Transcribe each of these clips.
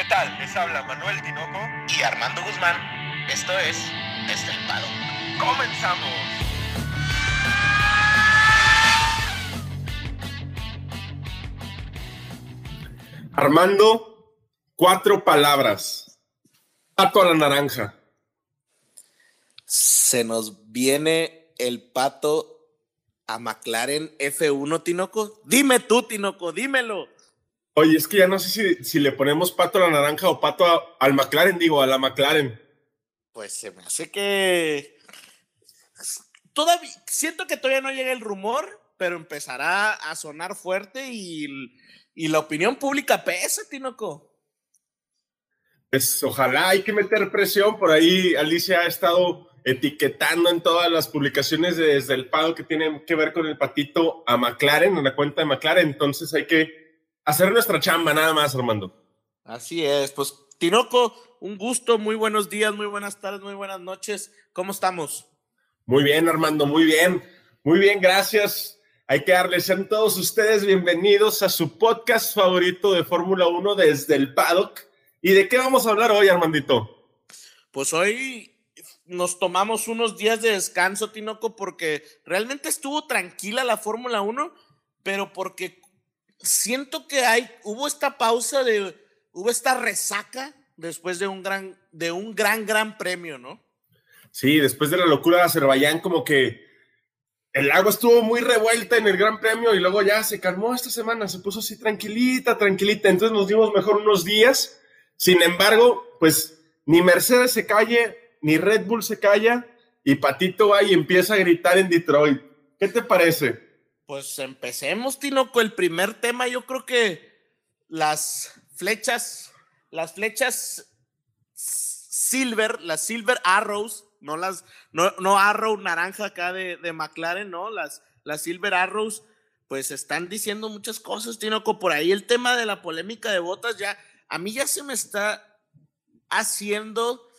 ¿Qué tal? Les habla Manuel Tinoco y Armando Guzmán. Esto es Estelpado. ¡Comenzamos! Armando, cuatro palabras. Pato a la naranja. Se nos viene el pato a McLaren F1, Tinoco. Dime tú, Tinoco, dímelo. Oye, es que ya no sé si, le ponemos pato a la naranja o pato al McLaren, digo, a la McLaren. Pues se me hace que. Todavía, siento que todavía no llega el rumor, pero empezará a sonar fuerte y, y la opinión pública pesa, Tinoco. Pues ojalá hay que meter presión. Por ahí Alicia ha estado etiquetando en todas las publicaciones desde el pago que tienen que ver con el patito a McLaren, en la cuenta de McLaren. Entonces hay que hacer nuestra chamba nada más, Armando. Así es, pues Tinoco, un gusto, muy buenos días, muy buenas tardes, muy buenas noches. ¿Cómo estamos? Muy bien, Armando, muy bien. Muy bien, gracias. Hay que darles a todos ustedes bienvenidos a su podcast favorito de Fórmula 1 desde el paddock. ¿Y de qué vamos a hablar hoy, Armandito? Pues hoy nos tomamos unos días de descanso, Tinoco, porque realmente estuvo tranquila la Fórmula 1, pero porque siento que hay, hubo esta pausa de, hubo esta resaca después de un gran, de un gran, gran premio, ¿no? Sí, después de la locura de Azerbaiyán, como que el agua estuvo muy revuelta en el Gran Premio y luego ya se calmó esta semana, se puso así tranquilita, tranquilita, entonces nos dimos mejor unos días. Sin embargo, pues ni Mercedes se calle, ni Red Bull se calla y Patito va y empieza a gritar en Detroit. ¿Qué te parece? Pues empecemos, Tinoco. El primer tema, yo creo que las flechas, las flechas silver, las silver arrows, no las, no, no arrow naranja acá de, de McLaren, no, las, las silver arrows, pues están diciendo muchas cosas, Tinoco. Por ahí el tema de la polémica de botas ya, a mí ya se me está haciendo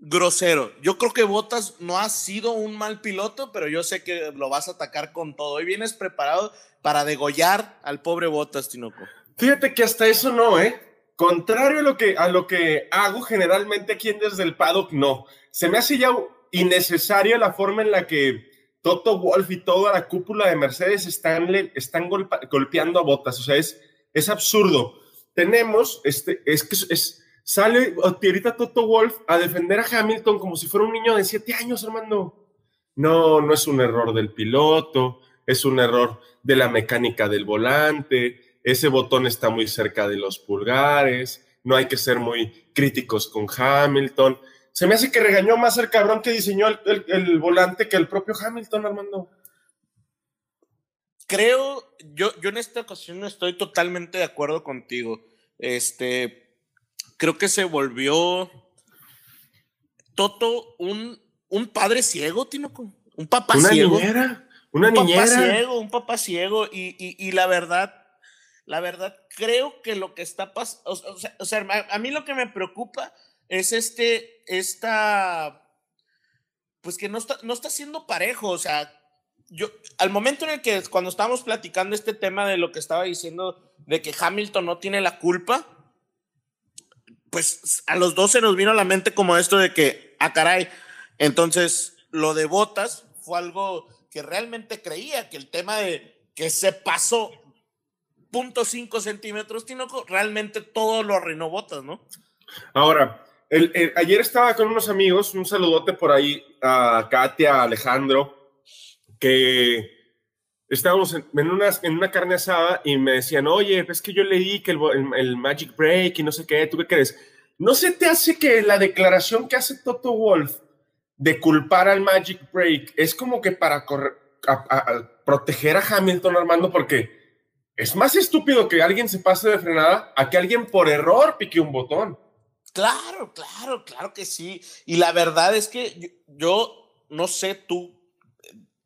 grosero. Yo creo que Botas no ha sido un mal piloto, pero yo sé que lo vas a atacar con todo. Hoy vienes preparado para degollar al pobre Botas, Tinoco. Fíjate que hasta eso no, ¿eh? Contrario a lo que, hago generalmente aquí en Desde el Paddock, no. Se me hace ya innecesaria la forma en la que Toto Wolf y toda la cúpula de Mercedes están, golpeando a Botas. O sea, es, es absurdo. Tenemos, este, es que es, Sale ahorita Toto Wolf a defender a Hamilton como si fuera un niño de siete años, hermano. No, no es un error del piloto, es un error de la mecánica del volante, ese botón está muy cerca de los pulgares, no hay que ser muy críticos con Hamilton. Se me hace que regañó más el cabrón que diseñó el, el volante que el propio Hamilton, Armando. Creo, yo, yo en esta ocasión estoy totalmente de acuerdo contigo. Este, creo que se volvió Toto un, un padre ciego, Tinoco. Un papá una ciego. Niñera, una un niñera. Papá ciego, un papá ciego. Y, y, y la verdad, la verdad, creo que lo que está pasando, o, sea, o sea, a, a mí lo que me preocupa es este, esta, pues que no está, no está siendo parejo, o sea, yo, al momento en el que cuando estábamos platicando este tema de lo que estaba diciendo, de que Hamilton no tiene la culpa, pues a los dos se nos vino a la mente como esto de que, ah, caray, entonces lo de Botas fue algo que realmente creía, que el tema de que se pasó 0.5 centímetros, Tinoco, realmente todo lo arruinó Botas, ¿no? Ahora, ayer estaba con unos amigos, un saludote por ahí a Katia, Alejandro, que estábamos en, en, una, en una carne asada y me decían, oye, es que yo leí que el, el, el, Magic Break y no sé qué, ¿tú qué crees? ¿No se te hace que la declaración que hace Toto Wolf de culpar al Magic Break es como que para correr, a, a, a proteger a Hamilton, Armando? Porque es más estúpido que alguien se pase de frenada a que alguien por error pique un botón. Claro, claro, claro que sí. Y la verdad es que yo, yo no sé tú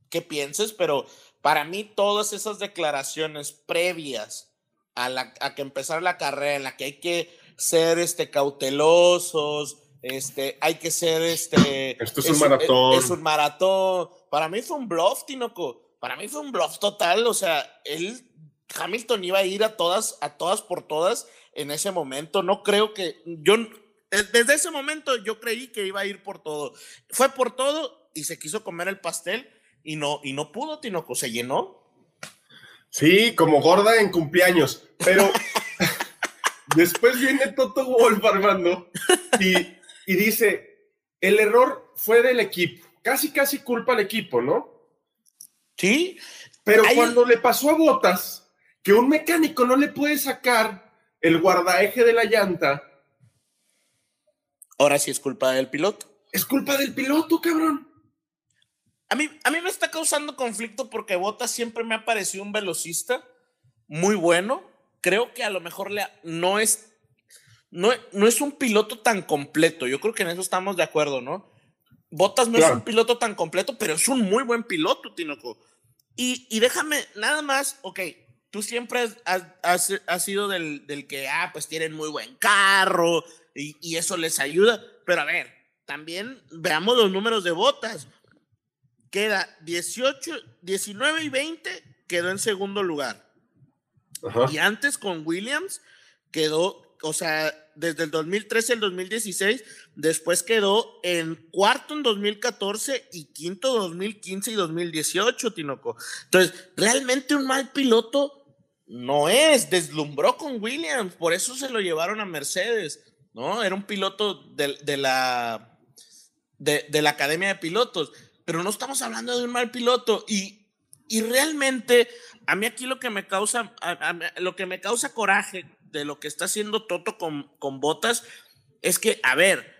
qué pienses, pero para mí todas esas declaraciones previas a, la, a que empezar la carrera en la que hay que ser este, cautelosos, este, hay que ser este... Esto es, es un maratón. Es, es, un maratón. Para mí fue un bluff, Tinoco. Para mí fue un bluff total. O sea, él Hamilton iba a ir a todas, a todas por todas en ese momento. No creo que yo desde ese momento yo creí que iba a ir por todo. Fue por todo y se quiso comer el pastel y no y no pudo, Tinoco, se llenó. Sí, como gorda en cumpleaños, pero después viene Toto Wolf, Armando, y, y dice, el error fue del equipo, casi casi culpa al equipo, ¿no? Sí. Pero cuando le pasó a Botas, que un mecánico no le puede sacar el guardaeje de la llanta. Ahora sí es culpa del piloto. Es culpa del piloto, cabrón. A mí, a mí me está causando conflicto porque Botas siempre me ha parecido un velocista muy bueno. Creo que a lo mejor le, no, es, no, no es un piloto tan completo. Yo creo que en eso estamos de acuerdo, ¿no? Botas no es un piloto tan completo, pero es un muy buen piloto, Tinoco. Y, y déjame, nada más, ok, tú siempre has, has, sido del, del, que, ah, pues tienen muy buen carro y, y, eso les ayuda. Pero a ver, también veamos los números de botas. Queda 18, 19 y 20, quedó en segundo lugar. Y antes con Williams quedó, o sea, desde el 2013 al 2016, después quedó en cuarto en 2014 y quinto 2015 y 2018, Tinoco. Entonces, realmente un mal piloto no es, deslumbró con Williams, por eso se lo llevaron a Mercedes, ¿no? Era un piloto de, la, de, la Academia de Pilotos, pero no estamos hablando de un mal piloto y, y realmente a mí aquí lo que me causa, lo que me causa coraje de lo que está haciendo Toto con, con Botas es que, a ver,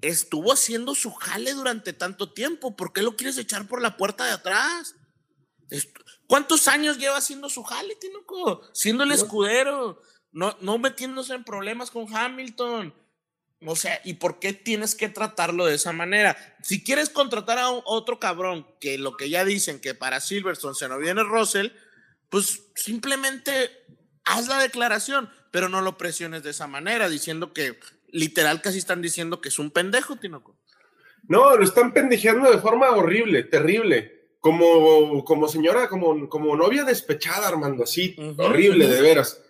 estuvo haciendo su jale durante tanto tiempo, ¿por qué lo quieres echar por la puerta de atrás? ¿Cuántos años lleva haciendo su jale, Tinoco? Siendo el escudero, no, no metiéndose en problemas con Hamilton. O sea, ¿y por qué tienes que tratarlo de esa manera? Si quieres contratar a otro cabrón, que lo que ya dicen que para Silverstone se no viene Russell, pues simplemente haz la declaración, pero no lo presiones de esa manera, diciendo que literal casi están diciendo que es un pendejo, Tinoco. No, lo están pendejeando de forma horrible, terrible. Como, como señora, como, como novia despechada, Armando, así, horrible, de veras.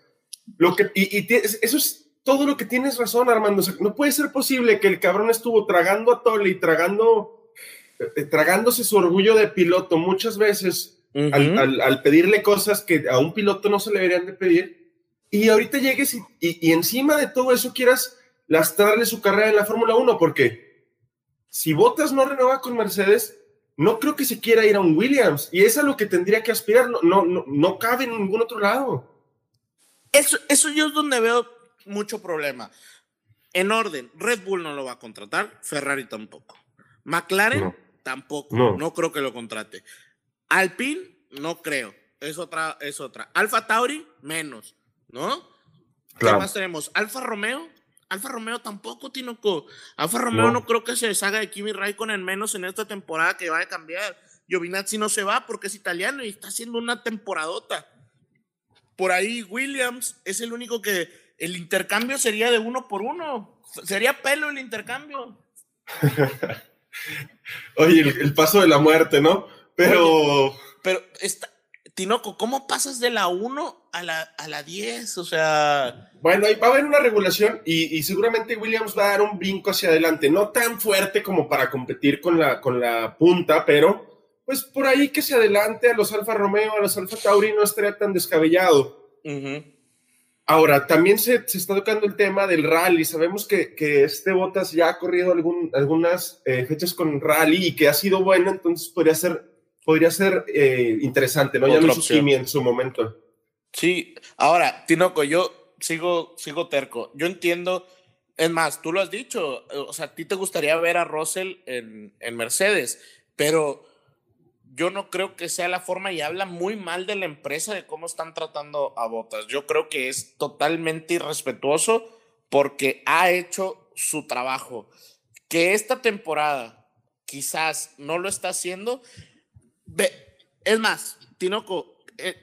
Lo que, y, eso es todo lo que tienes razón, Armando. no puede ser posible que el cabrón estuvo tragando a Tole y tragando, eh, tragándose su orgullo de piloto muchas veces al, pedirle cosas que a un piloto no se le deberían de pedir, y ahorita llegues y, encima de todo eso quieras lastrarle su carrera en la Fórmula 1, porque si Bottas no renueva con Mercedes, no creo que se quiera ir a un Williams, y es a lo que tendría que aspirar, no, no, no, cabe en ningún otro lado. Eso, eso yo es donde veo mucho problema. En orden, Red Bull no lo va a contratar, Ferrari tampoco. McLaren tampoco, no creo que lo contrate. Alpine, no creo. Es otra, es otra. Alfa Tauri, menos, ¿no? ¿Qué más tenemos? Alfa Romeo. Alfa Romeo tampoco, Tinoco. Alfa Romeo no. creo que se deshaga de Kimi Raikkonen menos en esta temporada que va a cambiar. Giovinazzi no se va porque es italiano y está haciendo una temporadota. Por ahí Williams es el único que el intercambio sería de uno por uno. Sería pelo el intercambio. Oye, el, paso de la muerte, ¿no? Pero. pero, está, Tinoco, ¿cómo pasas de la 1 a la, a la 10? O sea. Bueno, ahí va a haber una regulación y, seguramente Williams va a dar un brinco hacia adelante. No tan fuerte como para competir con la, con la punta, pero pues por ahí que se adelante a los Alfa Romeo, a los Alfa Tauri no estaría tan descabellado. Ahora, también se, se, está tocando el tema del rally. Sabemos que, que este Botas ya ha corrido algún, algunas eh, fechas con rally y que ha sido bueno, entonces podría ser podría ser eh, interesante, ¿no? ya lo hizo en su momento. Sí, ahora, Tinoco, yo sigo, sigo terco. Yo entiendo, es más, tú lo has dicho, o sea, a ti te gustaría ver a Russell en, en Mercedes, pero yo no creo que sea la forma y habla muy mal de la empresa de cómo están tratando a Botas. Yo creo que es totalmente irrespetuoso porque ha hecho su trabajo. Que esta temporada quizás no lo está haciendo, es más, Tinoco, eh,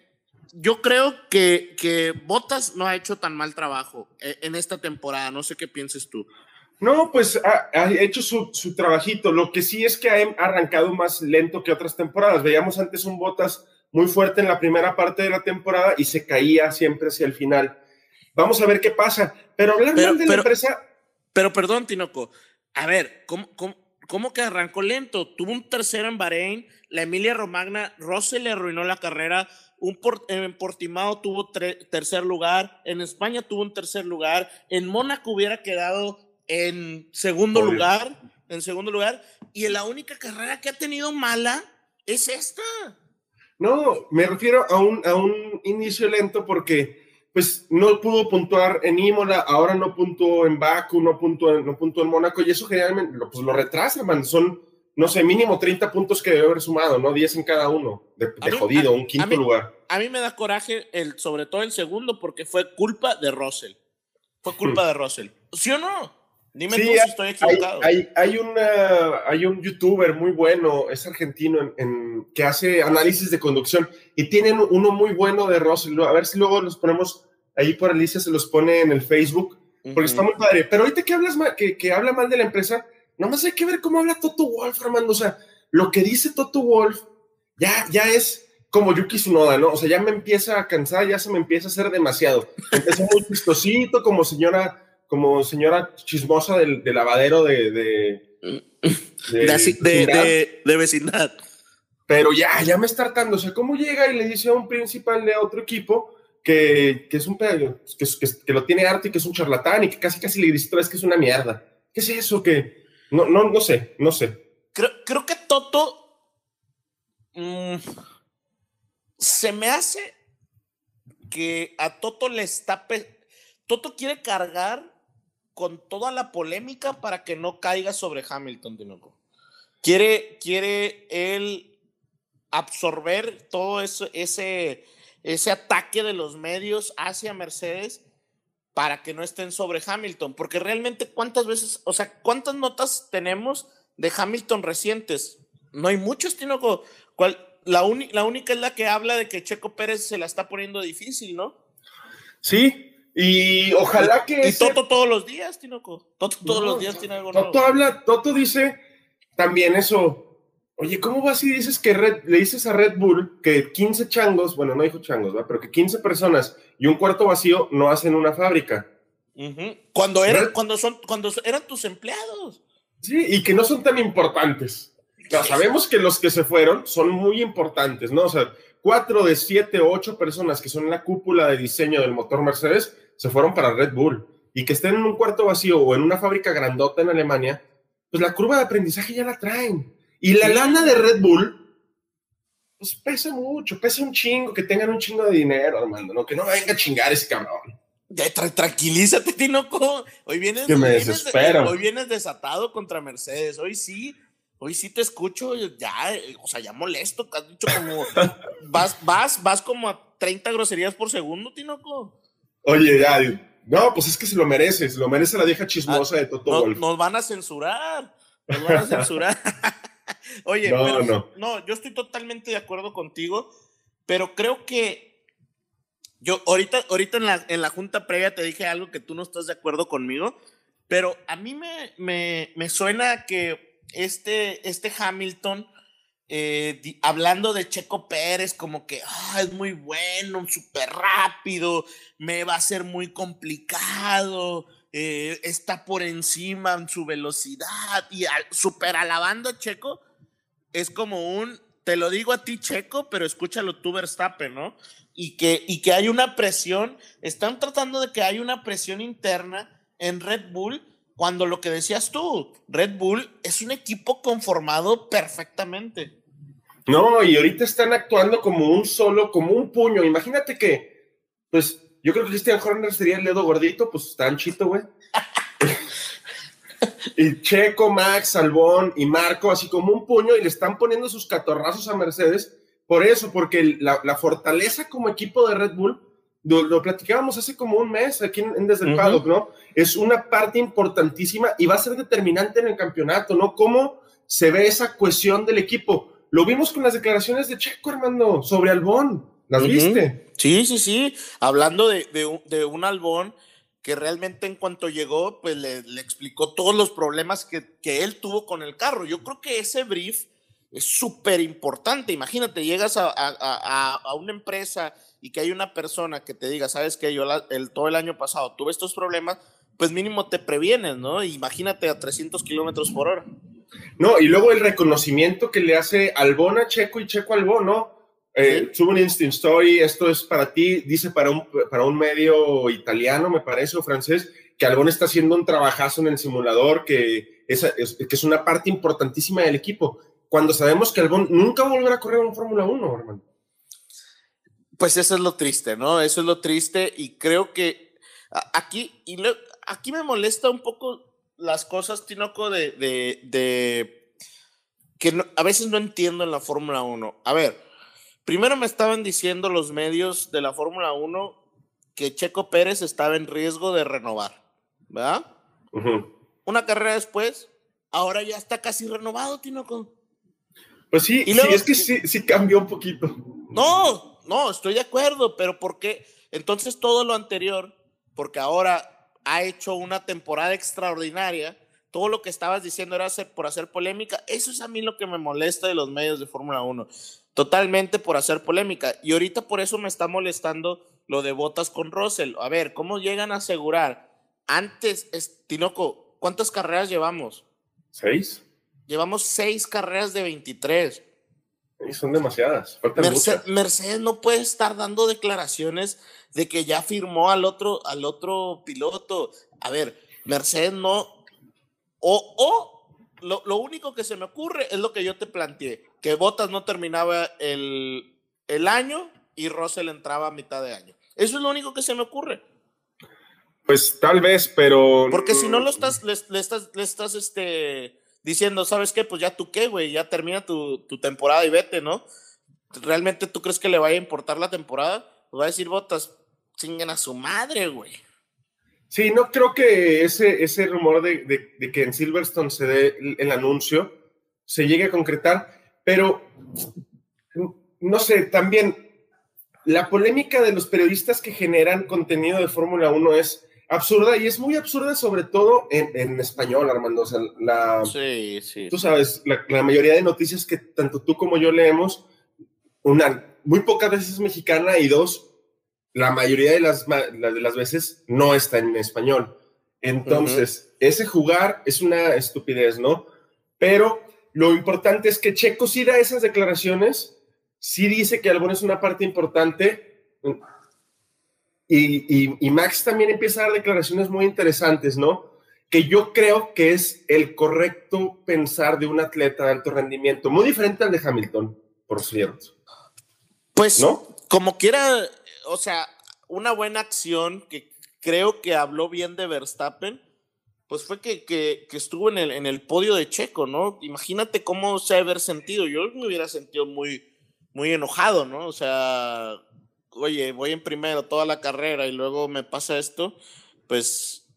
yo creo que, que Botas no ha hecho tan mal trabajo eh, en esta temporada. No sé qué pienses tú. No, pues ha, hecho su, su, trabajito. Lo que sí es que ha arrancado más lento que otras temporadas. Veíamos antes un Botas muy fuerte en la primera parte de la temporada y se caía siempre hacia el final. Vamos a ver qué pasa. Pero hablar Pero- mal de la empresa, Pero perdón, Tinoco. A ver, ¿cómo, cómo, cómo que arrancó lento? Tuvo un tercero en Bahrein, la Emilia Romagna, Russell le arruinó la carrera, un en Portimao tuvo tre- tercer lugar, en España tuvo un tercer lugar, en Mónaco hubiera quedado en segundo Obvio. lugar, en segundo lugar, y la única carrera que ha tenido mala es esta. no, me refiero a un, a un inicio lento porque pues no pudo puntuar en Imola, ahora no puntuó en Baku, no puntuó, en- no puntuó en Mónaco y eso generalmente lo- pues lo retrasa, man. Son, no sé, mínimo 30 puntos que debe haber sumado, ¿no? 10 en cada uno, de, de A mí- jodido, a- un a quinto mí- lugar. A mí me da coraje, el, sobre todo el segundo, porque fue culpa de Russell. Fue culpa de Russell. ¿Sí o no? Dime Sí, tú hay- si estoy equivocado. Hay, hay, una, hay un youtuber muy bueno, es argentino, en, en- que hace análisis de conducción y tienen uno muy bueno de Russell. A ver si luego los ponemos ahí por Alicia, se los pone en el Facebook, porque está muy padre. Pero ahorita que, hablas mal- que, que habla mal de la empresa, nomás hay que ver cómo habla Toto Wolf, Armando. O sea, lo que dice Toto Wolf ya, ya es como Yuki Tsunoda, ¿no? O sea, ya me empieza a cansar, ya se me empieza a hacer demasiado. Empezó muy chistosito, como señora como señora chismosa del, del lavadero de, de, de, así- de- vecindad, de- de vecindad. pero ya, ya me está hartando. O sea, ¿cómo llega y le dice a un principal de otro equipo que, que es un pedo, que, es- que, es- que lo tiene harto y que es un charlatán y que casi casi le dice otra vez que es una mierda? ¿Qué es eso? Que no, no, no sé, no sé. Creo, creo que Toto mm, se me hace que a Toto le está... Toto quiere cargar con toda la polémica para que no caiga sobre Hamilton, Tinoco. Quiere, quiere él absorber todo eso, ese, ese ataque de los medios hacia Mercedes para que no estén sobre Hamilton, porque realmente cuántas veces, o sea, cuántas notas tenemos de Hamilton recientes. No hay muchos, Tinoco. ¿Cuál? La, la única es la que habla de que Checo Pérez se la está poniendo difícil, ¿no? Sí, y ojalá que... Y ese- Toto todos los días, Tinoco. Toto todos No, los días tiene algo nuevo. Toto habla, Toto dice también eso. Oye, ¿cómo vas y dices que Red- le dices a Red Bull que 15 changos, bueno, no dijo changos, ¿va? pero que 15 personas y un cuarto vacío no hacen una fábrica? Cuando, eran, Red- cuando, son, cuando eran tus empleados. Sí, y que no son tan importantes. O sea, sabemos que los que se fueron son muy importantes, ¿no? O sea, cuatro de siete o ocho personas que son la cúpula de diseño del motor Mercedes se fueron para Red Bull. Y que estén en un cuarto vacío o en una fábrica grandota en Alemania, pues la curva de aprendizaje ya la traen. Y la lana de Red Bull, pues pesa mucho, pesa un chingo, que tengan un chingo de dinero, Armando, ¿no? Que no venga a chingar ese cabrón. Ya, tra- tranquilízate, Tinoco. Hoy vienes, Que me hoy vienes hoy vienes desatado contra Mercedes. Hoy sí, hoy sí te escucho. Ya, eh, o sea, ya molesto. que Has dicho como. vas, vas, vas como a 30 groserías por segundo, Tinoco. Oye, ya, no, pues es que se lo merece, se lo merece la vieja chismosa de Toto No- Wolff. nos van a censurar. Nos van a censurar. Oye, No, pero, no. no, yo estoy totalmente de acuerdo contigo, pero creo que yo ahorita, ahorita en, la, en la junta previa te dije algo que tú no estás de acuerdo conmigo, pero a mí me, me, me suena que este, este Hamilton, eh, hablando de Checo Pérez, como que ah, es muy bueno, súper rápido, me va a ser muy complicado, eh, está por encima en su velocidad y al- súper alabando a Checo, es como un, te lo digo a ti Checo, pero escúchalo tú Verstappen, ¿no? Y que, y que hay una presión, están tratando de que hay una presión interna en Red Bull, cuando lo que decías tú, Red Bull es un equipo conformado perfectamente. No, y ahorita están actuando como un solo, como un puño. Imagínate que, pues, yo creo que Christian Horner sería el dedo gordito, pues está anchito, güey. y Checo, Max, Salbón y Marco, así como un puño, y le están poniendo sus catorrazos a Mercedes. Por eso, porque la fortaleza como equipo de Red Bull, lo, lo platicábamos hace como un mes aquí en, en Desde el. Paddock, ¿no? Es una parte importantísima y va a ser determinante en el campeonato, ¿no? Cómo se ve esa cohesión del equipo. Lo vimos con las declaraciones de Checo, Armando, sobre Albón. ¿Las viste? Sí, sí, sí. Hablando de, de un- de un Albón que realmente en cuanto llegó, pues le, le explicó todos los problemas que, que él tuvo con el carro. Yo creo que ese brief es súper importante. Imagínate, llegas a, a, a, una empresa y que hay una persona que te diga, sabes que yo el, todo el año pasado tuve estos problemas, pues mínimo te previenes, ¿no? Imagínate a 300 kilómetros por hora. No, y luego el reconocimiento que le hace Albón a Checo y Checo Albón, ¿no? Eh, Sube un Instant Story, esto es para ti, dice para un, para un medio italiano, me parece, o francés, que Albón está haciendo un trabajazo en el simulador, que es, que es una parte importantísima del equipo, cuando sabemos que Albón nunca volverá a correr en Fórmula 1, hermano. Pues eso es lo triste, ¿no? Eso es lo triste y creo que aquí, y aquí me molesta un poco las cosas, Tinoco, de, de, que a veces no entiendo en la Fórmula 1. A ver, primero me estaban diciendo los medios de la Fórmula 1 que Checo Pérez estaba en riesgo de renovar, ¿verdad? Una carrera después, ahora ya está casi renovado, Tinoco. Pues sí, y sí es que sí, sí cambió un poquito. No, no, estoy de acuerdo, pero ¿por qué? Entonces todo lo anterior, porque ahora ha hecho una temporada extraordinaria. Todo lo que estabas diciendo era hacer, por hacer polémica. Eso es a mí lo que me molesta de los medios de Fórmula 1. Totalmente por hacer polémica. Y ahorita por eso me está molestando lo de botas con Russell. A ver, ¿cómo llegan a asegurar? Antes, Tinoco, ¿cuántas carreras llevamos? Seis. Llevamos seis carreras de 23 son demasiadas. Mercedes, no puede estar dando declaraciones de que ya firmó al otro, al otro piloto. A ver, Mercedes no. O, o lo, lo, único que se me ocurre es lo que yo te planteé: que Bottas no terminaba el, el año y Russell entraba a mitad de año. Eso es lo único que se me ocurre. Pues tal vez, pero. Porque si no lo estás, le, estás, le estás este diciendo, ¿sabes qué? Pues ya tú qué, güey, ya termina tu, temporada y vete, ¿no? ¿Realmente tú crees que le vaya a importar la temporada? Pues va a decir Botas, chinguen a su madre, güey. Sí, no creo que ese, ese rumor de, que en Silverstone se dé el anuncio se llegue a concretar, pero no sé, también la polémica de los periodistas que generan contenido de Fórmula 1 es absurda y es muy absurda sobre todo en, español, Armando. O sea, la, sí, sí. Tú sabes, la, mayoría de noticias que tanto tú como yo leemos, una, muy pocas veces mexicana y dos, la mayoría de las, de las veces no está en español. Entonces, ese jugar es una estupidez, ¿no? Pero lo importante es que Checo sí da esas declaraciones, sí dice que Albon es una parte importante, y, Max también empieza a dar declaraciones muy interesantes, ¿no? Que yo creo que es el correcto pensar de un atleta de alto rendimiento, muy diferente al de Hamilton, por cierto. Pues, ¿no? como quiera, o sea, una buena acción que creo que habló bien de Verstappen, pues fue que, que, estuvo en el, en el podio de Checo, ¿no? Imagínate cómo se haber sentido. Yo me hubiera sentido muy, muy enojado, ¿no? O sea, oye, voy en primero toda la carrera y luego me pasa esto, pues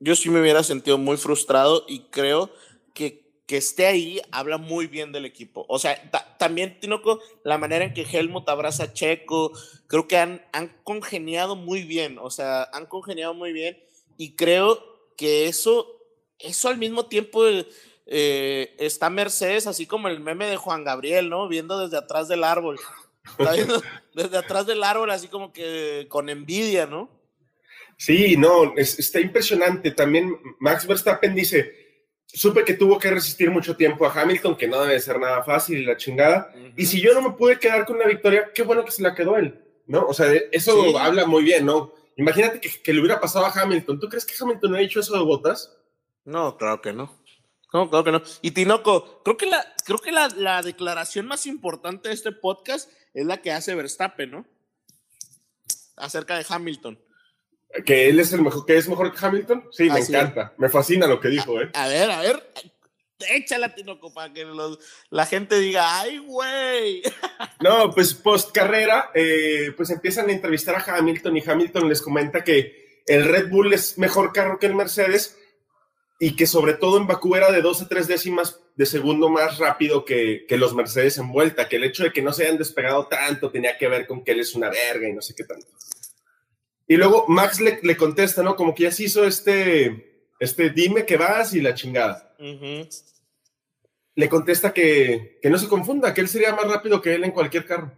yo sí me hubiera sentido muy frustrado y creo que que esté ahí habla muy bien del equipo. O sea, también Tinoco, la manera en que Helmut abraza a Checo, creo que han, han congeniado muy bien, o sea, han congeniado muy bien y creo que eso, eso al mismo tiempo eh, está Mercedes, así como el meme de Juan Gabriel, ¿no? Viendo desde atrás del árbol. Está viendo desde atrás del árbol, así como que con envidia, ¿no? Sí, no, está impresionante. También Max Verstappen dice, supe que tuvo que resistir mucho tiempo a Hamilton, que no debe ser nada fácil y la chingada. Y si yo no me pude quedar con la victoria, qué bueno que se la quedó él, ¿no? O sea, eso habla muy bien, ¿no? Imagínate que, que, le hubiera pasado a Hamilton. ¿Tú crees que Hamilton ha dicho eso de botas? No, claro que no. No, claro que no. Y Tinoco, creo que la, creo que la, la declaración más importante de este podcast es la que hace Verstappen, ¿no? Acerca de Hamilton. Que él es el mejor, que es mejor que Hamilton. Sí, me encanta. Me fascina lo que dijo, ¿eh? A ver, a ver. Échala, Tinoco, para que la gente diga, ¡ay, güey! No, pues post carrera, eh, pues empiezan a entrevistar a Hamilton y Hamilton les comenta que el Red Bull es mejor carro que el Mercedes y que sobre todo en Bakú era de dos a tres décimas de segundo más rápido que, que, los Mercedes en vuelta, que el hecho de que no se hayan despegado tanto tenía que ver con que él es una verga y no sé qué tanto. Y luego Max le, le contesta, ¿no? Como que ya se hizo este, este dime que vas y la chingada. le contesta que, que no se confunda, que él sería más rápido que él en cualquier carro.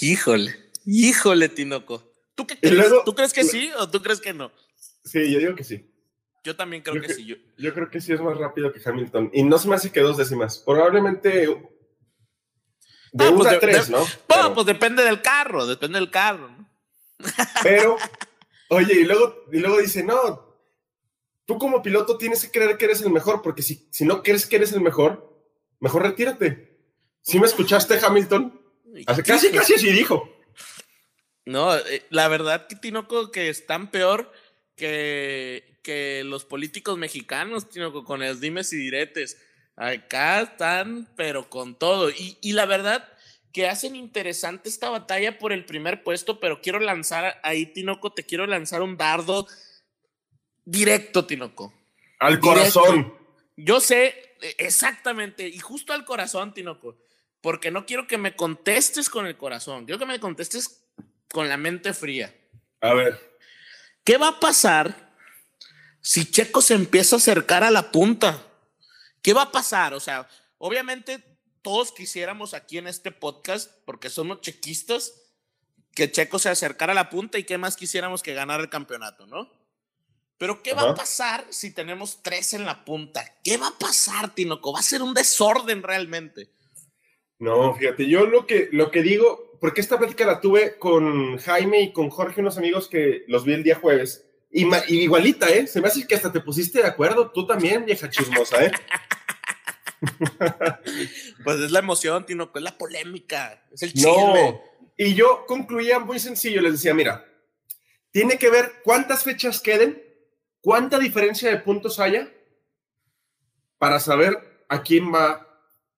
Híjole, híjole, Tinoco. ¿Tú qué crees? luego- ¿Tú crees que sí o tú crees que no? Sí, yo digo que sí. Yo también creo Yo que que- sí. Yo, Yo creo que sí es más rápido que Hamilton. Y no se me hace que dos décimas. Probablemente de Ah, pues una de- a tres, de- ¿no? Bueno, Pero- pues depende del carro, depende del carro. ¿no? Pero, oye, y luego, y luego dice, no, tú como piloto tienes que creer que eres el mejor, porque si, si no crees que eres el mejor, mejor retírate. ¿Sí me escuchaste, Hamilton? Así- Casi, casi así dijo. No, eh, la verdad que Tinoco que están peor que, que los políticos mexicanos, Tinoco, con los dimes y diretes. Acá están, pero con todo. Y, y la verdad que hacen interesante esta batalla por el primer puesto, pero quiero lanzar ahí, Tinoco, te quiero lanzar un dardo directo, Tinoco. Al Directo. corazón. Yo sé exactamente, y justo al corazón, Tinoco, porque no quiero que me contestes con el corazón, quiero que me contestes con la mente fría. A ver. ¿Qué va a pasar si Checo se empieza a acercar a la punta? ¿Qué va a pasar? O sea, obviamente todos quisiéramos aquí en este podcast, porque somos chequistas, que Checo se acercara a la punta y qué más quisiéramos que ganar el campeonato, ¿no? Pero ¿qué va a pasar si tenemos tres en la punta? ¿Qué va a pasar, Tinoco? Va a ser un desorden realmente. No, fíjate, yo lo que, lo que digo, porque esta plática la tuve con Jaime y con Jorge, unos amigos que los vi el día jueves, y, igualita, ¿eh? Se me hace que hasta te pusiste de acuerdo, tú también, vieja chismosa, ¿eh? Pues es la emoción, Tinoco, es la polémica, es el chisme. No. Y yo concluía muy sencillo, les decía, mira, tiene que ver cuántas fechas queden, cuánta diferencia de puntos haya para saber a quién va a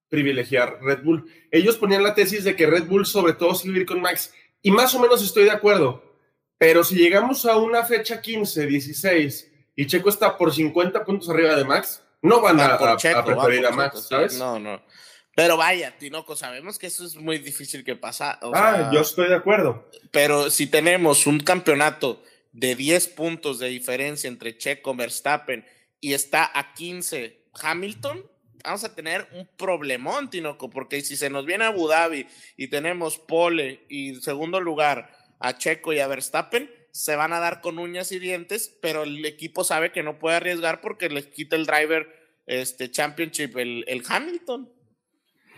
privilegiar Red Bull. Ellos ponían la tesis de que Red Bull sobre todo se iba a ir con Max y más o menos estoy de acuerdo, pero si llegamos a una fecha 15, 16 y Checo está por 50 puntos arriba de Max, no van a, Va a- a Checo, va preferir a Max, Checo. ¿sabes? No, no. Pero vaya, Tinoco, sabemos que eso es muy difícil que pasa. o ah, sea, yo estoy de acuerdo. Pero si tenemos un campeonato de 10 puntos de diferencia entre Checo, Verstappen y está a 15 Hamilton, vamos a tener un problemón, Tinoco, porque si se nos viene a Abu Dhabi y tenemos pole y segundo lugar a Checo y a Verstappen, se van a dar con uñas y dientes, pero el equipo sabe que no puede arriesgar porque les quita el driver este, championship el, el Hamilton.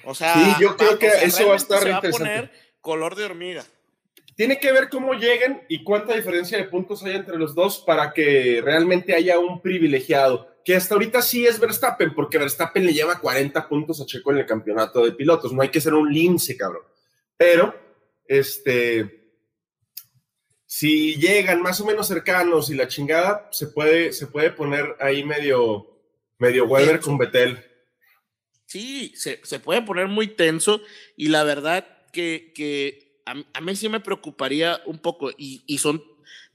O sea, Sí, yo creo que eso va a estar se va a poner color de hormiga. Tiene que ver cómo lleguen y cuánta diferencia de puntos hay entre los dos para que realmente haya un privilegiado. Que hasta ahorita sí es Verstappen, porque Verstappen le lleva 40 puntos a Checo en el campeonato de pilotos. No hay que ser un lince, cabrón. Pero, este, si llegan más o menos cercanos y la chingada, se puede, se puede poner ahí medio, medio Weber con Betel. Sí, se, se puede poner muy tenso y la verdad que, que a, a mí sí me preocuparía un poco y, y son,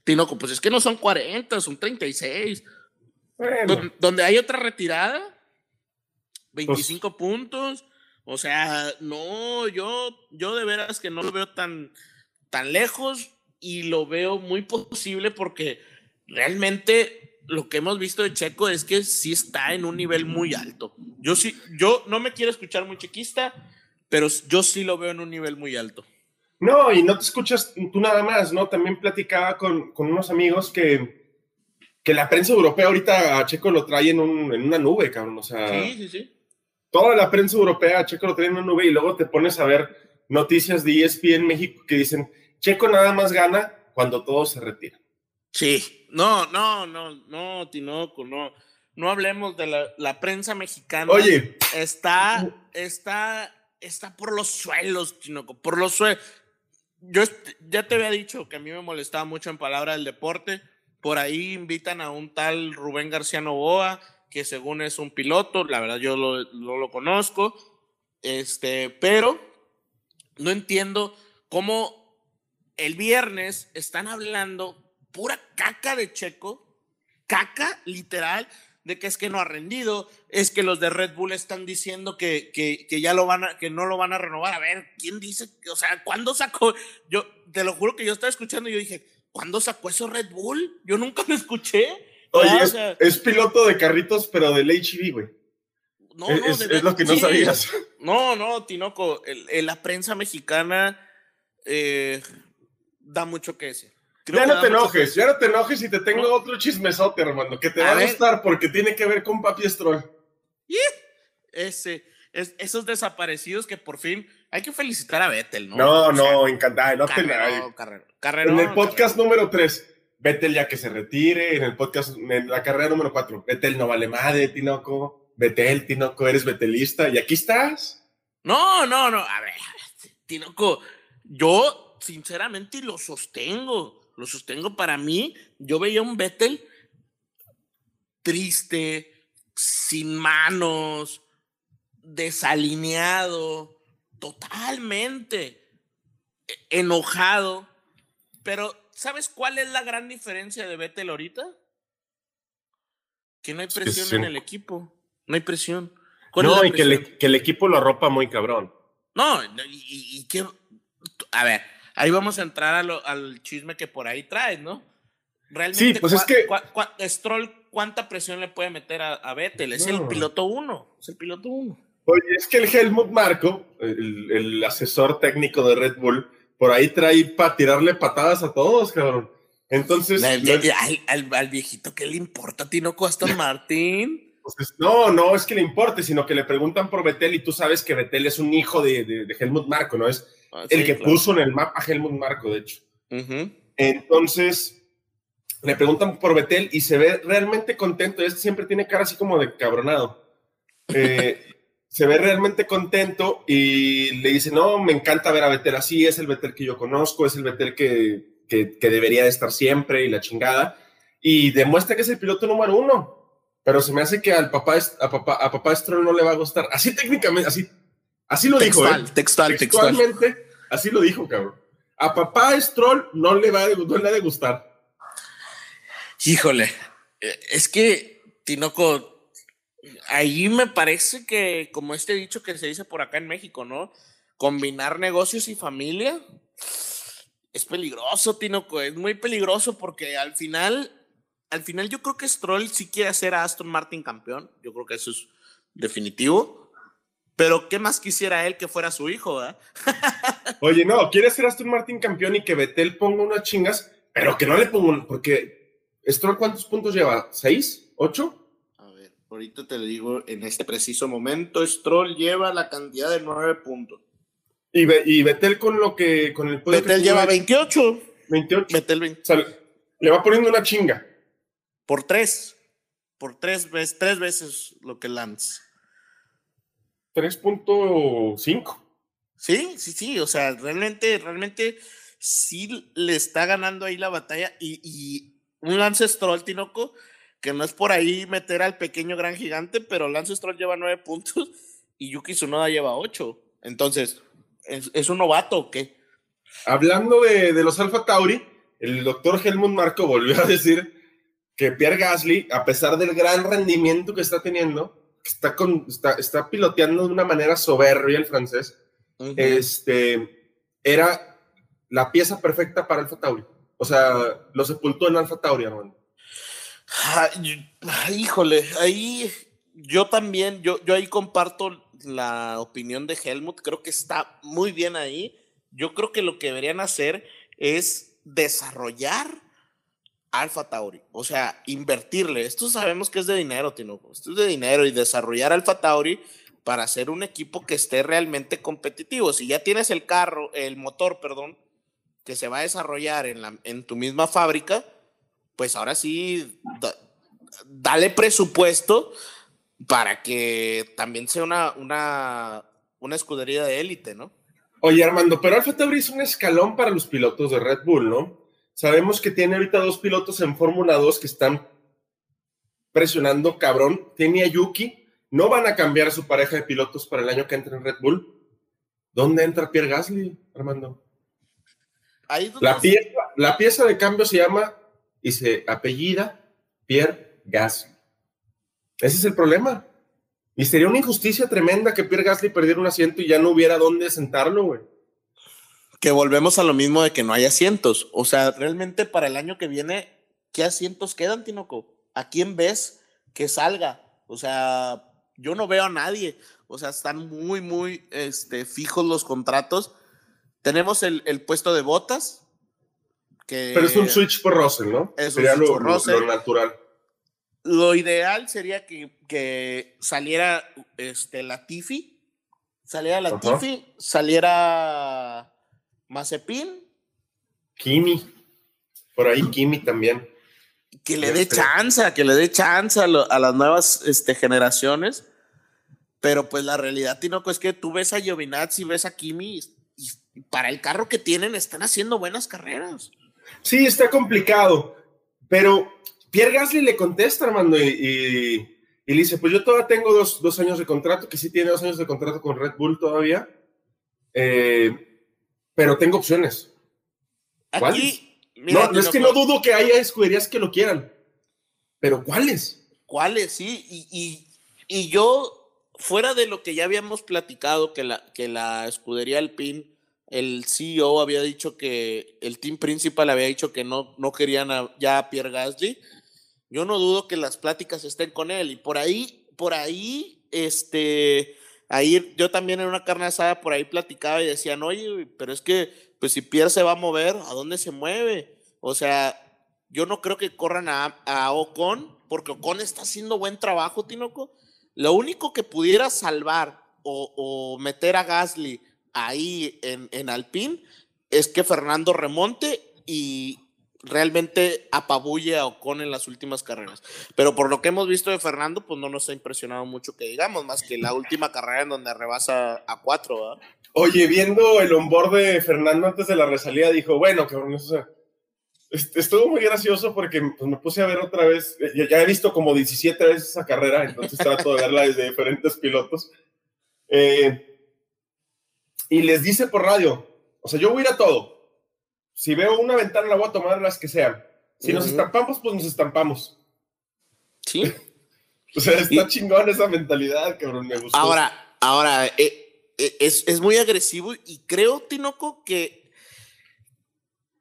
Tinoco, pues es que no son 40, son 36. Bueno, Don- donde hay otra retirada, 25 puntos. O sea, no, yo, yo de veras que no lo veo tan, tan lejos y lo veo muy posible porque realmente lo que hemos visto de Checo es que sí está en un nivel muy alto. Yo sí, yo no me quiero escuchar muy chequista, pero yo sí lo veo en un nivel muy alto. No, y no te escuchas tú nada más, ¿no? También platicaba con, con unos amigos que, que la prensa europea ahorita a Checo lo trae en, un- en una nube, cabrón. O sea, Sí, sí, sí. toda la prensa europea a Checo lo trae en una nube y luego te pones a ver noticias de ESPN México que dicen, Checo nada más gana cuando todo se retira. Sí, no, no, no, no, Tinoco, no. No hablemos de la, la prensa mexicana. Oye, Está, está, está por los suelos, Tinoco, por los suelos. Yo ya te había dicho que a mí me molestaba mucho en palabra del deporte. Por ahí invitan a un tal Rubén García Novoa, que según es un piloto, la verdad yo lo, no lo conozco, este, pero no entiendo cómo el viernes están hablando pura caca de Checo, caca literal, de que es que no ha rendido, es que los de Red Bull están diciendo que, que, que ya lo van a, que no lo van a renovar. A ver, ¿quién dice? O sea, ¿cuándo sacó? Yo te lo juro que yo estaba escuchando y yo dije, ¿cuándo sacó eso Red Bull? Yo nunca lo escuché. oye, Ah, o es, sea, es piloto de carritos, pero del HB, güey. No, es, no, es- de es lo que no sí. sabías. No, no, Tinoco, el- el- la prensa mexicana eh, da mucho que decir. Creo Ya que no te enojes, ya no te enojes y te tengo otro chismesote, hermano, que te A va a ver. gustar porque tiene que ver con Papi Stroll. Ese, es- esos desaparecidos que por fin hay que felicitar a Vettel, ¿no? No, O sea, no, encantada, no te carrerón, carrerón, carrerón, En el podcast número 3, Vettel ya que se retire. En el podcast, en la carrera número 4, Vettel no vale madre, Tinoco. Vettel, Tinoco, eres vetelista. Y aquí estás. No, no, no. A ver, a ver, Tinoco, yo sinceramente lo sostengo. Lo sostengo para mí. Yo veía un Vettel triste, sin manos, desalineado, totalmente e- enojado. Pero, ¿sabes cuál es la gran diferencia de Vettel ahorita? Que no hay presión sí. en el equipo. No hay presión. ¿Cuál es No, y que, le- presión? que el equipo lo arropa muy cabrón. No, no, y, y- y que. A ver, ahí vamos a entrar a lo- al chisme que por ahí traes, ¿no? Realmente, Sí, pues es que- cua- cua- Stroll, ¿cuánta presión le puede meter a, a Vettel? Es el piloto uno. Es el piloto uno. Oye, es que el Helmut Marco, el, el asesor técnico de Red Bull, por ahí trae para tirarle patadas a todos, cabrón. Entonces, Al, no, al- al- al viejito, ¿qué le importa a Tino Aston Martin? pues, no, no es que le importe, sino que le preguntan por Vettel y tú sabes que Vettel es un hijo de, de- de Helmut Marco, ¿no? Es Ah, el sí, que claro. puso en el mapa a Helmut Marco, de hecho. Entonces, le preguntan por Betel y se ve realmente contento. Este siempre tiene cara así como de cabronado. Eh, se ve realmente contento y le dice, no, me encanta ver a Betel así, es el Betel que yo conozco, es el Betel que, que, que debería de estar siempre y la chingada. Y demuestra que es el piloto número uno. Pero se me hace que al papá, a papá, a papá Stroll no le va a gustar. Así técnicamente, así, así lo dijo. ¿eh? Textual, textual, textual. Textualmente, así lo dijo, cabrón. A papá Stroll no le va a, no le ha de gustar. Híjole, eh, es que Tinoco, ahí me parece que, como este dicho que se dice por acá en México, ¿no? Combinar negocios y familia es peligroso, Tinoco, es muy peligroso porque al final, al final yo creo que Stroll sí quiere hacer a Aston Martin campeón, yo creo que eso es definitivo, pero ¿qué más quisiera él que fuera su hijo, eh? Oye, no, quiere ser Aston Martin campeón y que Betel ponga unas chingas, pero que no le ponga un, porque Stroll ¿cuántos puntos lleva? ¿Seis? ¿Ocho? A ver, ahorita te lo digo en este preciso momento, Stroll lleva la cantidad de nueve puntos. Y, Be- y Betel con lo que, con el que Betel lleva de 28. 28. Betel 20. O sea, le va poniendo una chinga. Por tres. Por tres veces, tres veces lo que Lance. 3.5. Sí, sí, sí. O sea, realmente, realmente sí le está ganando ahí la batalla. Y, y un Lance Stroll, Tinoco, que no es por ahí meter al pequeño gran gigante, pero Lance Stroll lleva nueve puntos y Yuki Tsunoda lleva ocho. Entonces, ¿es, es un novato o qué? Hablando de, de los Alfa Tauri, el doctor Helmut Marco volvió a decir que Pierre Gasly, a pesar del gran rendimiento que está teniendo, está, con, está, está piloteando de una manera soberbia el francés, este, era la pieza perfecta para Alfa Tauri. O sea, lo sepultó en Alfa Tauri, hermano. Ay, híjole, ahí yo también, yo, yo ahí comparto la opinión de Helmut, creo que está muy bien ahí. Yo creo que lo que deberían hacer es desarrollar Alfa Tauri, o sea, invertirle. Esto sabemos que es de dinero, Tinoco, esto es de dinero y desarrollar Alfa Tauri para hacer un equipo que esté realmente competitivo. Si ya tienes el carro, el motor, perdón, que se va a desarrollar en, tu misma fábrica, pues ahora sí, da- dale presupuesto para que también sea una, una, una escudería de élite, ¿no? Oye, Armando, pero Alfa Tauri es un escalón para los pilotos de Red Bull, ¿no? Sabemos que tiene ahorita dos pilotos en Fórmula 2 que están presionando cabrón. Tiene a Yuki. No van a cambiar a su pareja de pilotos para el año que entra en Red Bull. ¿Dónde entra Pierre Gasly, Armando? Ahí es La pieza, la pieza de cambio se llama y se apellida Pierre Gasly. Ese es el problema. Y sería una injusticia tremenda que Pierre Gasly perdiera un asiento y ya no hubiera dónde sentarlo, güey. Que volvemos a lo mismo de que no hay asientos. O sea, realmente para el año que viene, ¿qué asientos quedan, Tinoco? ¿A quién ves que salga? O sea, yo no veo a nadie. O sea, están muy, muy este, fijos los contratos. Tenemos el, el puesto de botas. Que Pero es un switch por Russell, ¿no? Es un Sería switch lo, por lo- Russell. lo natural. Lo ideal sería que, que saliera este, Latifi. Saliera Latifi, saliera Mazepin, Kimi. Por ahí Kimi también. que le dé chance, que le dé chance a, lo- a las nuevas este, generaciones. Pero pues la realidad, Tinoco, es que tú ves a Giovinazzi, ves a Kimi y, y para el carro que tienen están haciendo buenas carreras. Sí, está complicado. Pero Pierre Gasly le contesta, Armando, y, y- y le dice: Pues yo todavía tengo dos, dos años de contrato, que sí tiene dos años de contrato con Red Bull todavía. eh, pero tengo opciones. ¿Cuáles? Aquí, mira, no, no es que no dudo que haya escuderías que lo quieran. Pero ¿cuáles? ¿Cuáles? Sí, y, y- y yo, fuera de lo que ya habíamos platicado, que la, que la escudería Alpine, el CEO había dicho que, el team principal había dicho que no, no querían a- ya a Pierre Gasly, yo no dudo que las pláticas estén con él. Y por ahí, por ahí, este, ahí yo también en una carne asada por ahí platicaba y decían, oye, pero es que, pues si Pierre se va a mover, ¿a dónde se mueve? O sea, yo no creo que corran a, a Ocon, porque Ocon está haciendo buen trabajo, Tinoco. Lo único que pudiera salvar o, o meter a Gasly ahí en, en Alpine es que Fernando remonte y realmente apabulle a Ocon en las últimas carreras. Pero por lo que hemos visto de Fernando, pues no nos ha impresionado mucho que digamos, más que la última carrera en donde rebasa a cuatro. Oye, viendo el onboard de Fernando antes de la resalida, dijo, bueno, cabrón, o sea, est- estuvo muy gracioso porque pues, me puse a ver otra vez, ya, ya he visto como 17 veces esa carrera, entonces trato de verla desde diferentes pilotos. Eh, y les dice por radio, o sea, yo voy a ir a todo. Si veo una ventana, la voy a tomar las que sean. Si nos estampamos, pues nos estampamos. Sí. O sea, está Y- chingón esa mentalidad, cabrón, me gustó. Ahora, ahora, eh, eh, es, es muy agresivo y creo, Tinoco, que,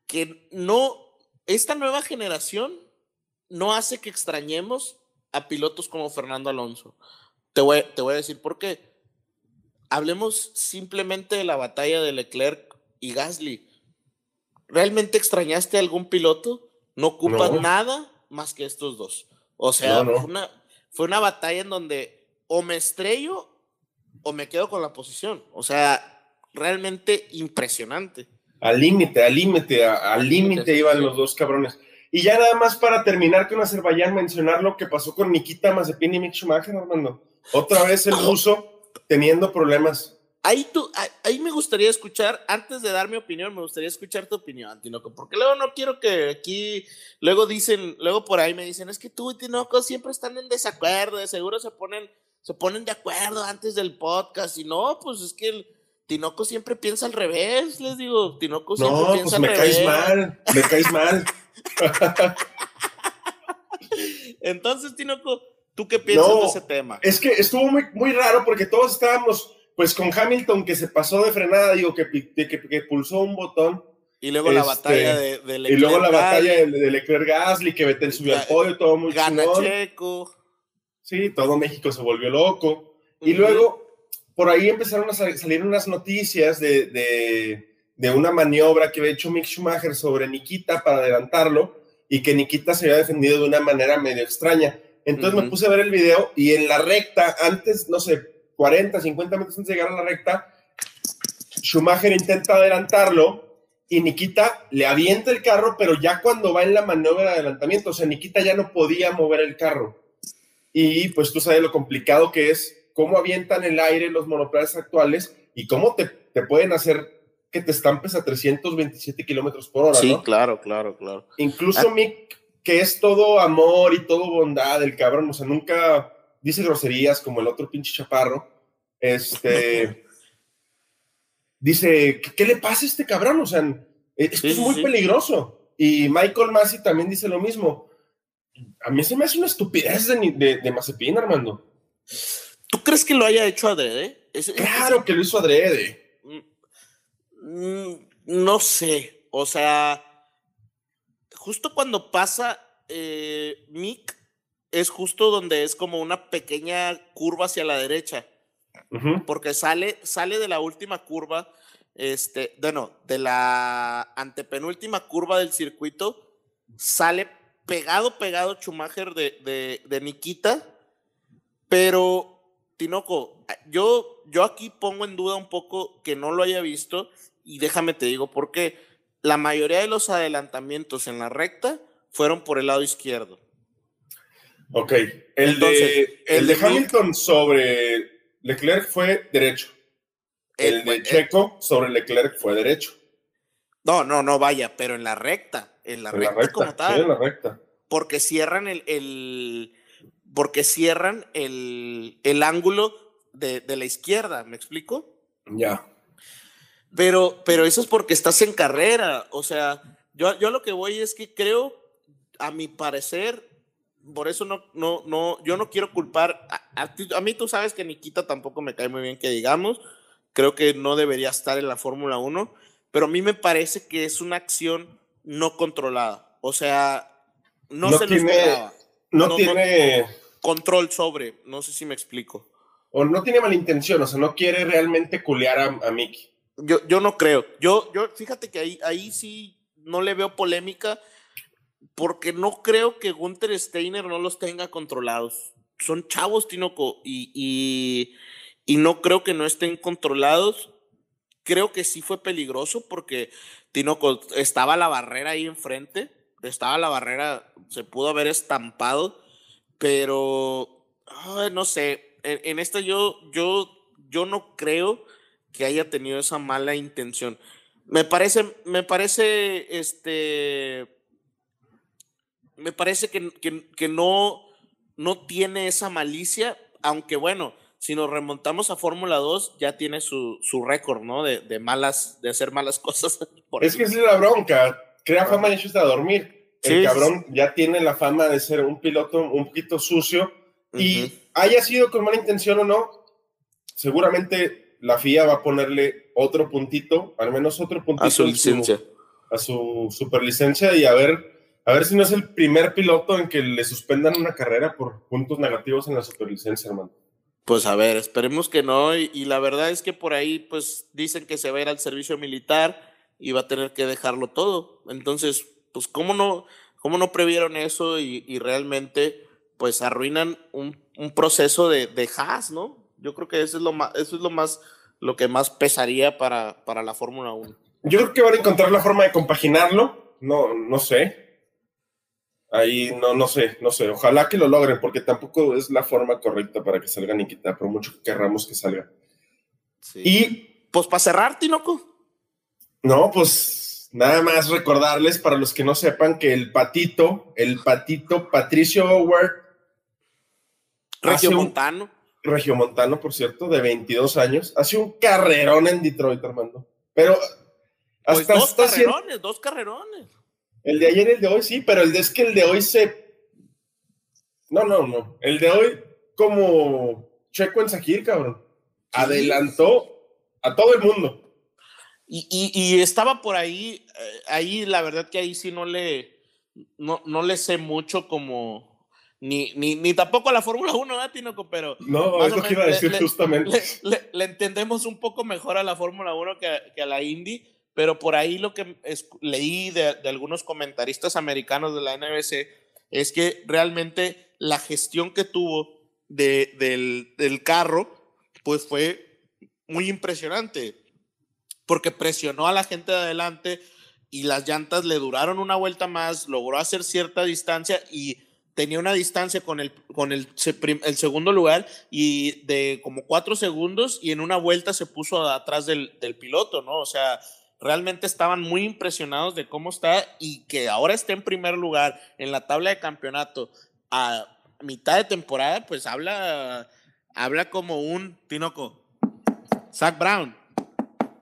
que no, esta nueva generación no hace que extrañemos a pilotos como Fernando Alonso. Te voy, te voy a decir por qué. Hablemos simplemente de la batalla de Leclerc y Gasly. ¿Realmente extrañaste a algún piloto? No ocupas No. nada más que estos dos. O sea, No, no. Fue, una, fue una batalla en donde o me estrello o me quedo con la posición. O sea, realmente impresionante. Al límite, al límite, al límite iban los dos cabrones. Y ya nada más para terminar con Azerbaiyán, mencionar lo que pasó con Nikita Mazepin y Mick Schumacher, Armando. Otra vez el ruso teniendo problemas. Ahí, tú, ahí, me gustaría escuchar, antes de dar mi opinión, me gustaría escuchar tu opinión, Tinoco, porque luego no quiero que aquí, luego dicen, luego por ahí me dicen, es que tú y Tinoco siempre están en desacuerdo, de seguro se ponen, se ponen de acuerdo antes del podcast, y no, pues es que el Tinoco siempre piensa al revés, les digo, Tinoco siempre No, piensa pues me al caes revés. mal, me caes mal. Entonces, Tinoco, ¿tú qué piensas No, de ese tema? Es que estuvo muy, muy raro porque todos estábamos, pues con Hamilton que se pasó de frenada, digo, que, que, que pulsó un botón. Y luego la este, batalla de, de y luego la Leclerc, batalla de, de Leclerc Gasly, que Vettel subió al podio, todo muy Gana chingón. Checo. Sí, todo México se volvió loco. Y luego, por ahí empezaron a sal- salir unas noticias de, de, de una maniobra que había hecho Mick Schumacher sobre Nikita para adelantarlo y que Nikita se había defendido de una manera medio extraña. Entonces me puse a ver el video y en la recta, antes, no sé, 40, 50 metros antes de llegar a la recta, Schumacher intenta adelantarlo y Nikita le avienta el carro, pero ya cuando va en la maniobra de adelantamiento, o sea, Nikita ya no podía mover el carro. Y pues tú sabes lo complicado que es, cómo avientan el aire los monoplazas actuales y cómo te, te pueden hacer que te estampes a 327 kilómetros por hora, Sí, ¿no? claro, claro, claro. Incluso Ah. Mick, que es todo amor y todo bondad, el cabrón, o sea, nunca dice groserías como el otro pinche chaparro. Este. dice, ¿qué, le pasa a este cabrón? O sea, esto Sí, es muy sí. peligroso. Y Michael Massey también dice lo mismo. A mí se me hace una estupidez de, de, de Mazepin, Armando. ¿Tú crees que lo haya hecho adrede? Es- es- Claro que lo hizo adrede. Mm, No sé, o sea, justo cuando pasa eh, Mick, es justo donde es como una pequeña curva hacia la derecha, Porque sale, sale de la última curva, este, bueno, de la antepenúltima curva del circuito, sale pegado, pegado Schumacher de, de, de Nikita, pero Tinoco, yo, yo aquí pongo en duda un poco que no lo haya visto y déjame te digo por qué. La mayoría de los adelantamientos en la recta fueron por el lado izquierdo. Ok. El Entonces, de, el de Hamilton sobre Leclerc fue derecho. El, de Checo sobre Leclerc fue derecho. No, no, no, vaya, pero en la recta, en la, En la recta, como tal. Sí, en la recta. porque cierran el, el- porque cierran el, el ángulo de, de la izquierda, ¿me explico? Ya. Pero, pero eso es porque estás en carrera. O sea, yo, yo lo que voy es que creo, a mi parecer, por eso no, no, no, yo no quiero culpar. A, a ti- a mí tú sabes que Nikita tampoco me cae muy bien que digamos. Creo que no debería estar en la Fórmula 1, pero a mí me parece que es una acción no controlada. O sea, no, No se tiene- lo esperaba. No, No, no. tiene. Control sobre, no sé si me explico. O no tiene mala intención, o sea, no quiere realmente culear a, a Mickey. Yo, yo no creo. Yo, yo, fíjate que ahí, ahí sí no le veo polémica, porque no creo que Gunther Steiner no los tenga controlados. Son chavos, Tinoco, y, y, y no creo que no estén controlados. Creo que sí fue peligroso porque Tinoco estaba la barrera ahí enfrente, estaba la barrera, se pudo haber estampado, pero no sé. En, en esta yo, yo, yo no creo que haya tenido esa mala intención. Me parece, me parece, este, me parece que, que, que no, no tiene esa malicia, aunque bueno, si nos remontamos a Fórmula 2, ya tiene su, su récord, ¿no? De, de malas, de hacer malas cosas. por Es que es la bronca. Crea fama y hechos a dormir. El Sí, sí, cabrón ya tiene la fama de ser un piloto un poquito sucio. Y haya sido con mala intención o no, seguramente la FIA va a ponerle otro puntito, al menos otro puntito a su en licencia. a su superlicencia y a ver, a ver si no es el primer piloto en que le suspendan una carrera por puntos negativos en la superlicencia, hermano. Pues a ver, esperemos que no. Y, y la verdad es que por ahí, pues dicen que se va a ir al servicio militar y va a tener que dejarlo todo. Entonces, pues, ¿cómo no, cómo no previeron eso y, y realmente, pues, arruinan un, un proceso de, de Haas, ¿no? Yo creo que eso es lo más, eso es lo más, lo que más pesaría para, para la Fórmula 1. Yo creo que van a encontrar la forma de compaginarlo, no, no sé. Ahí no, no sé, no sé. Ojalá que lo logren, porque tampoco es la forma correcta para que salga Nikita, por mucho que querramos que salga. Sí. Y pues para cerrar, Tinoco. no, pues nada más recordarles para los que no sepan que el patito, el patito Patricio Howard, hace Regio un- Montano. regiomontano, por cierto, de 22 años, hace un carrerón en Detroit, Armando. Pero Pues hasta dos haciendo- carrerones, dos carrerones. El de ayer y el de hoy sí, pero el de es que el de hoy se. No, no, no. El de hoy, como Checo en Sakir, cabrón. Adelantó a todo el mundo. Y, y- y estaba por ahí, eh, ahí la verdad que ahí sí no le, no, no le sé mucho como, ni, ni, ni tampoco a la Fórmula 1, ¿verdad, Tinoco? Pero No, es lo que iba a decir le- justamente. le, le- le entendemos un poco mejor a la Fórmula 1 que, que a la Indy, pero por ahí lo que es- leí de, de algunos comentaristas americanos de la NBC es que realmente la gestión que tuvo de, del, del carro, pues fue muy impresionante, porque presionó a la gente de adelante y las llantas le duraron una vuelta más, logró hacer cierta distancia y tenía una distancia con el, con el, el segundo lugar y de como cuatro segundos y en una vuelta se puso atrás del, del piloto, ¿no? O sea, realmente estaban muy impresionados de cómo está y que ahora esté en primer lugar en la tabla de campeonato a mitad de temporada, pues habla, habla como un Tinoco. Zach Brown,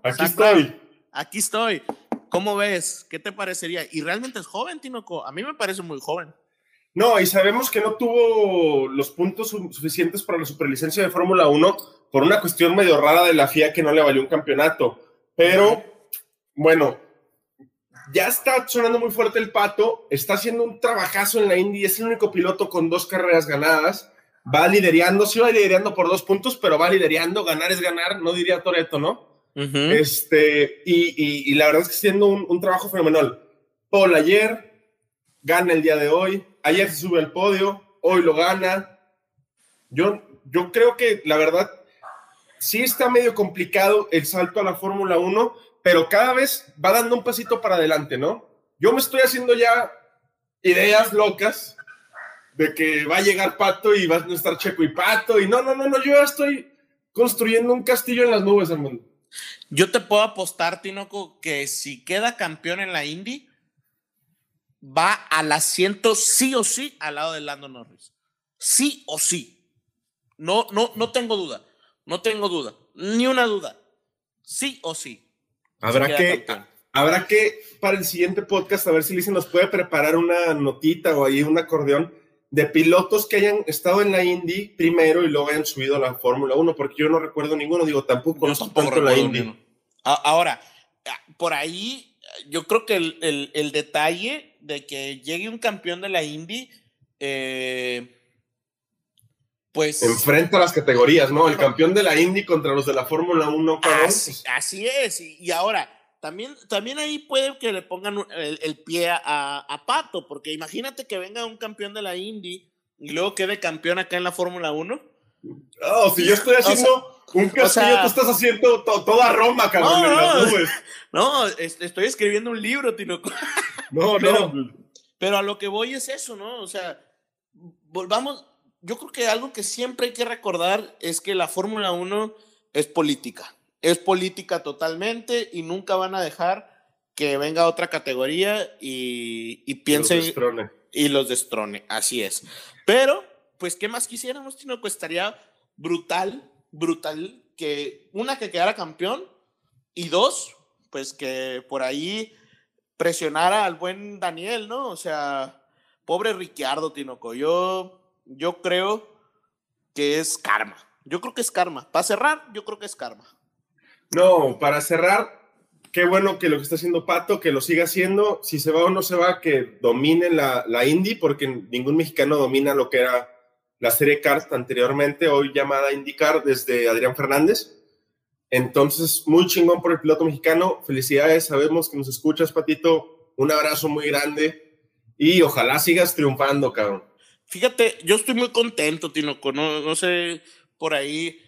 Aquí Zach estoy. Brown, aquí estoy. ¿Cómo ves? ¿Qué te parecería? Y realmente es joven, Tinoco. A mí me parece muy joven. No, y sabemos que no tuvo los puntos su- suficientes para la superlicencia de Fórmula 1 por una cuestión medio rara de la FIA que no le valió un campeonato. Pero, bueno, ya está sonando muy fuerte el pato, está haciendo un trabajazo en la Indy, es el único piloto con dos carreras ganadas, va liderando, sí va liderando por dos puntos, pero va liderando, ganar es ganar, no diría Toreto, ¿no? este, y, y, la verdad es que está haciendo un, un, trabajo fenomenal. Paul ayer, gana el día de hoy, ayer se sube al podio, hoy lo gana. Yo, yo creo que la verdad sí está medio complicado el salto a la Fórmula 1, pero cada vez va dando un pasito para adelante, ¿no? Yo me estoy haciendo ya ideas locas de que va a llegar Pato y va a estar Checo y Pato, y no, no, no, no, yo ya estoy construyendo un castillo en las nubes, hermano. Yo te puedo apostar, Tinoco, que si queda campeón en la Indy, va al asiento sí o sí al lado de Lando Norris. Sí o sí. No, no, no tengo duda. No tengo duda. Ni una duda. Sí o sí. Habrá que, habrá que para el siguiente podcast a ver si Lizzie nos puede preparar una notita o ahí un acordeón de pilotos que hayan estado en la Indy primero y luego hayan subido a la Fórmula 1, porque yo no recuerdo ninguno, digo, tampoco conozco tanto la Indy. Ahora, por ahí, yo creo que el, el, detalle de que llegue un campeón de la Indy, eh, pues... Enfrenta las categorías, ¿no? El campeón de la Indy contra los de la Fórmula 1. Así, así es, y ahora también, también ahí puede que le pongan el, pie a, Pato, porque imagínate que venga un campeón de la Indy y luego quede campeón acá en la Fórmula 1. No, si yo estoy haciendo un castillo, tú estás haciendo toda Roma, cabrón, no, en las nubes. No, estoy escribiendo un libro, Tino. No, pero, no. Pero a lo que voy es eso, ¿no? O sea, volvamos. Yo creo que algo que siempre hay que recordar es que la Fórmula 1 es política es política totalmente y nunca van a dejar que venga otra categoría y, y piense y los destrone. Así es. Pero, pues, ¿qué más quisiéramos, Tino? Pues estaría brutal, brutal que una que quedara campeón y dos, pues que por ahí presionara al buen Daniel, ¿no? O sea, pobre Ricciardo, Tinoco. Yo, yo creo que es karma. Yo creo que es karma. Para cerrar, yo creo que es karma. No, para cerrar, qué bueno que lo que está haciendo Pato, que lo siga haciendo. Si se va o no se va, que domine la, la Indy, porque ningún mexicano domina lo que era la serie Cars anteriormente, hoy llamada IndyCar desde Adrián Fernández. Entonces, muy chingón por el piloto mexicano. Felicidades, sabemos que nos escuchas, Patito. Un abrazo muy grande y ojalá sigas triunfando, cabrón. Fíjate, yo estoy muy contento, Tinoco. No, no sé por ahí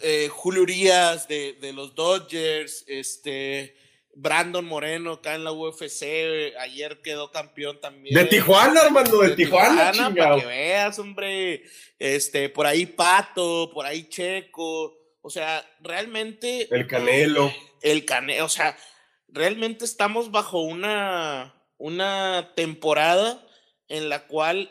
eh, Julio Urias de, de, los Dodgers, este, Brandon Moreno acá en la UFC, ayer quedó campeón también. De Tijuana, hermano, de, Tijuana, Para que veas, hombre, este, por ahí Pato, por ahí Checo, o sea, realmente. El Canelo. El Canelo, o sea, realmente estamos bajo una, una temporada en la cual,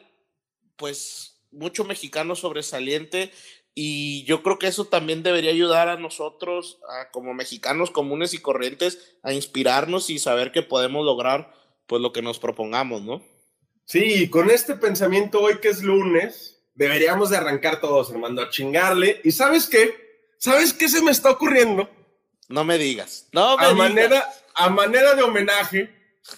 pues, mucho mexicano sobresaliente y yo creo que eso también debería ayudar a nosotros, como mexicanos comunes y corrientes, a inspirarnos y saber que podemos lograr pues lo que nos propongamos, ¿no? Sí, con este pensamiento hoy que es lunes, deberíamos de arrancar todos, hermano, a chingarle. ¿Y sabes qué? ¿Sabes qué se me está ocurriendo? No me digas. No me a Manera, a manera de homenaje,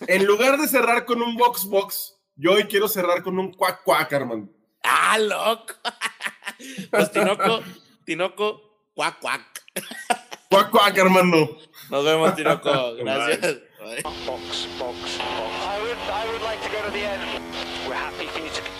en lugar de cerrar con un box box, yo hoy quiero cerrar con un cuac cuac, hermano. Ah, loco. Pues Tinoco, Tinoco, cuac, cuac. Cuac, cuac, hermano. Nos vemos, Tinoco. Gracias. Box, box, box. I would, I would like to go to the end. We're happy for you to.